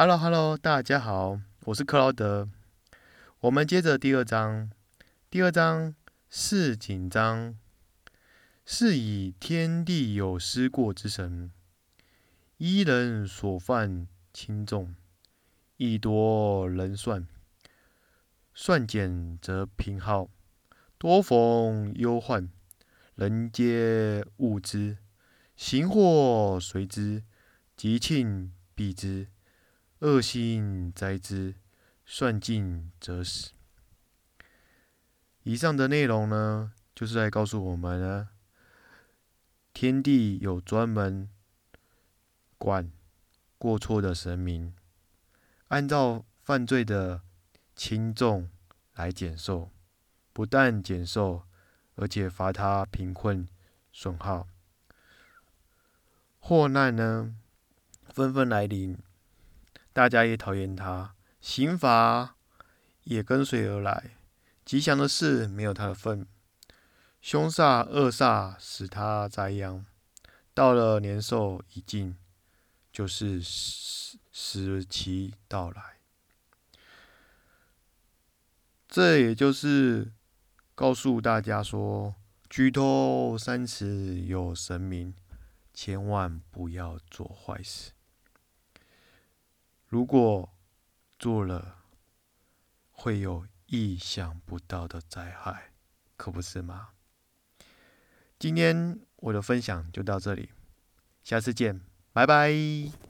Hello，Hello，大家好，我是克劳德。我们接着第二章，第二章是紧张，是以天地有失过之神，依人所犯轻重，以夺人算，算减则平号，多逢忧患，人皆恶之，行祸随之，吉庆避之。恶心灾之，算尽则死。以上的内容呢，就是在告诉我们呢，天地有专门管过错的神明，按照犯罪的轻重来减寿，不但减寿，而且罚他贫困损耗。祸难呢，纷纷来临。大家也讨厌他，刑罚也跟随而来。吉祥的事没有他的份，凶煞恶煞使他栽殃。到了年寿已尽，就是时时期到来。这也就是告诉大家说：举头三尺有神明，千万不要做坏事。如果做了，会有意想不到的灾害，可不是吗？今天我的分享就到这里，下次见，拜拜。